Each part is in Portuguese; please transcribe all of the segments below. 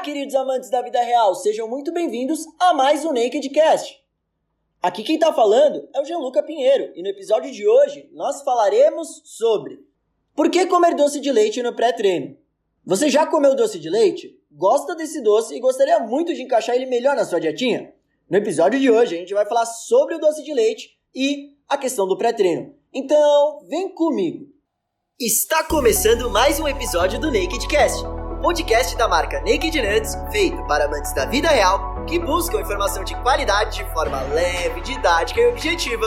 queridos amantes da vida real, sejam muito bem-vindos a mais um Nakedcast. Aqui quem tá falando é o Gianluca Pinheiro e no episódio de hoje nós falaremos sobre por que comer doce de leite no pré-treino. Você já comeu doce de leite? Gosta desse doce e gostaria muito de encaixar ele melhor na sua dietinha? No episódio de hoje a gente vai falar sobre o doce de leite e a questão do pré-treino. Então, vem comigo. Está começando mais um episódio do Nakedcast podcast da marca Naked Nuts, feito para amantes da vida real que buscam informação de qualidade de forma leve, didática e objetiva.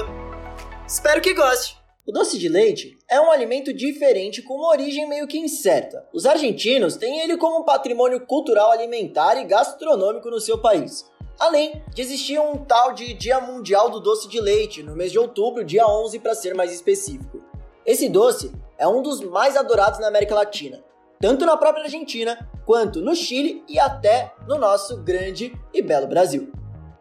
Espero que goste! O doce de leite é um alimento diferente com uma origem meio que incerta. Os argentinos têm ele como um patrimônio cultural alimentar e gastronômico no seu país. Além de existir um tal de Dia Mundial do Doce de Leite, no mês de outubro, dia 11 para ser mais específico. Esse doce é um dos mais adorados na América Latina tanto na própria Argentina quanto no Chile e até no nosso grande e belo Brasil.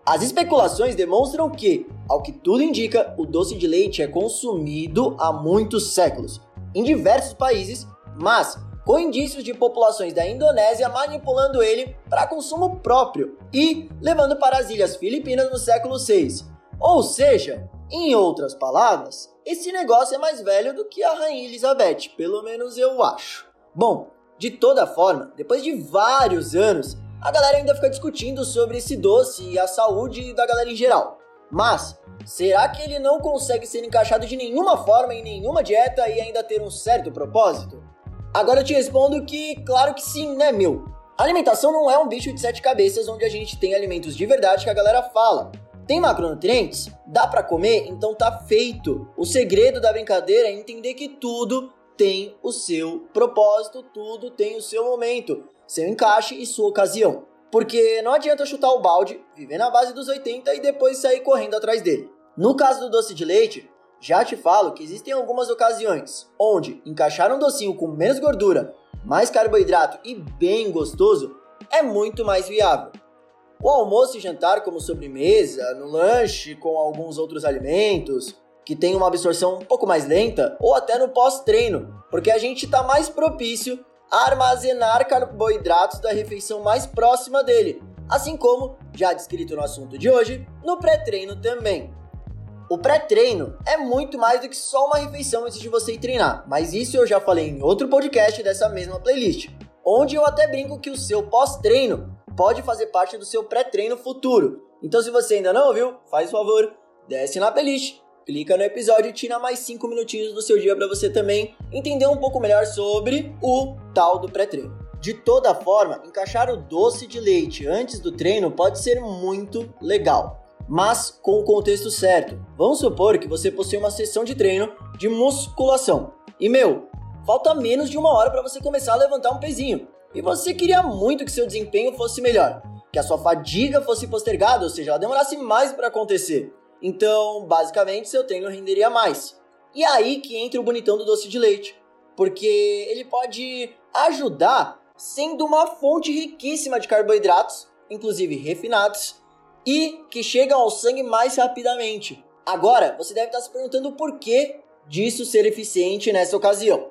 As especulações demonstram que, ao que tudo indica, o doce de leite é consumido há muitos séculos, em diversos países, mas com indícios de populações da Indonésia manipulando ele para consumo próprio e levando para as ilhas Filipinas no século VI. Ou seja, em outras palavras, esse negócio é mais velho do que a Rainha Elizabeth, pelo menos eu acho. Bom, de toda forma, depois de vários anos, a galera ainda fica discutindo sobre esse doce e a saúde da galera em geral. Mas, será que ele não consegue ser encaixado de nenhuma forma em nenhuma dieta e ainda ter um certo propósito? Agora eu te respondo que, claro que sim, né, meu? A alimentação não é um bicho de sete cabeças onde a gente tem alimentos de verdade que a galera fala. Tem macronutrientes? Dá para comer? Então tá feito. O segredo da brincadeira é entender que tudo tem o seu propósito, tudo tem o seu momento, seu encaixe e sua ocasião. Porque não adianta chutar o balde, viver na base dos 80 e depois sair correndo atrás dele. No caso do doce de leite, já te falo que existem algumas ocasiões onde encaixar um docinho com menos gordura, mais carboidrato e bem gostoso é muito mais viável. O almoço e jantar como sobremesa, no lanche com alguns outros alimentos, que tem uma absorção um pouco mais lenta, ou até no pós-treino, porque a gente está mais propício a armazenar carboidratos da refeição mais próxima dele, assim como, já descrito no assunto de hoje, no pré-treino também. O pré-treino é muito mais do que só uma refeição antes de você ir treinar, mas isso eu já falei em outro podcast dessa mesma playlist, onde eu até brinco que o seu pós-treino pode fazer parte do seu pré-treino futuro. Então, se você ainda não ouviu, faz o favor, desce na playlist clica no episódio e tira mais 5 minutinhos do seu dia para você também entender um pouco melhor sobre o tal do pré-treino. De toda forma, encaixar o doce de leite antes do treino pode ser muito legal, mas com o contexto certo. Vamos supor que você possui uma sessão de treino de musculação. E meu, falta menos de uma hora para você começar a levantar um pezinho. E você queria muito que seu desempenho fosse melhor, que a sua fadiga fosse postergada, ou seja, ela demorasse mais para acontecer. Então, basicamente, seu treino renderia mais. E é aí que entra o bonitão do doce de leite, porque ele pode ajudar sendo uma fonte riquíssima de carboidratos, inclusive refinados, e que chegam ao sangue mais rapidamente. Agora, você deve estar se perguntando o porquê disso ser eficiente nessa ocasião.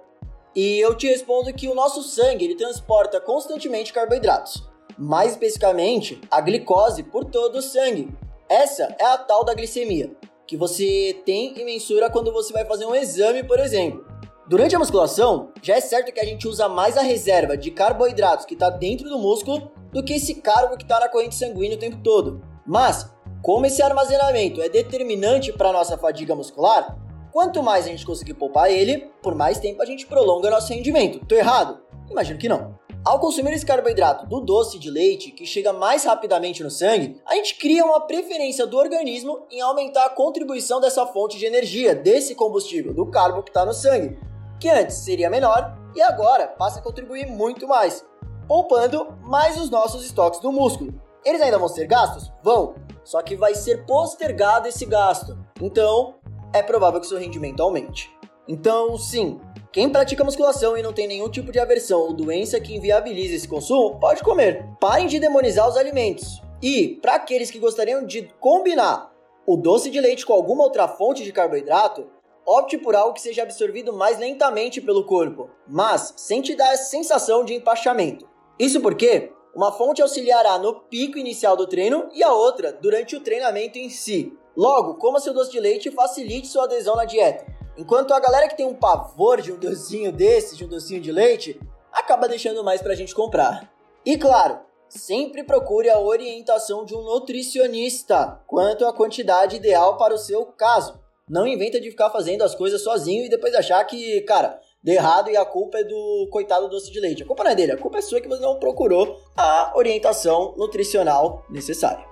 E eu te respondo que o nosso sangue ele transporta constantemente carboidratos, mais especificamente a glicose por todo o sangue, essa é a tal da glicemia, que você tem e mensura quando você vai fazer um exame, por exemplo. Durante a musculação, já é certo que a gente usa mais a reserva de carboidratos que está dentro do músculo do que esse carbo que está na corrente sanguínea o tempo todo. Mas, como esse armazenamento é determinante para nossa fadiga muscular, quanto mais a gente conseguir poupar ele, por mais tempo a gente prolonga nosso rendimento. Tô errado? Imagino que não. Ao consumir esse carboidrato do doce de leite, que chega mais rapidamente no sangue, a gente cria uma preferência do organismo em aumentar a contribuição dessa fonte de energia, desse combustível, do carbo que está no sangue, que antes seria menor e agora passa a contribuir muito mais, poupando mais os nossos estoques do músculo. Eles ainda vão ser gastos? Vão, só que vai ser postergado esse gasto. Então, é provável que seu rendimento aumente. Então, sim, quem pratica musculação e não tem nenhum tipo de aversão ou doença que inviabilize esse consumo, pode comer. Parem de demonizar os alimentos. E, para aqueles que gostariam de combinar o doce de leite com alguma outra fonte de carboidrato, opte por algo que seja absorvido mais lentamente pelo corpo, mas sem te dar a sensação de empachamento. Isso porque Uma fonte auxiliará no pico inicial do treino e a outra durante o treinamento em si. Logo, coma seu doce de leite e facilite sua adesão na dieta. Enquanto a galera que tem um pavor de um docinho desse, de um docinho de leite, acaba deixando mais pra gente comprar. E claro, sempre procure a orientação de um nutricionista quanto à quantidade ideal para o seu caso. Não inventa de ficar fazendo as coisas sozinho e depois achar que, cara, deu errado e a culpa é do coitado doce de leite. A culpa não é dele, a culpa é sua que você não procurou a orientação nutricional necessária.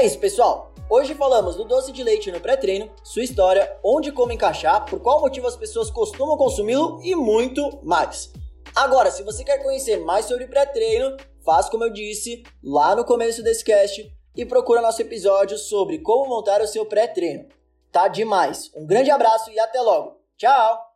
É isso, pessoal. Hoje falamos do doce de leite no pré-treino, sua história, onde como encaixar, por qual motivo as pessoas costumam consumi-lo e muito mais. Agora, se você quer conhecer mais sobre pré-treino, faz como eu disse lá no começo desse cast e procura nosso episódio sobre como montar o seu pré-treino. Tá demais. Um grande abraço e até logo. Tchau!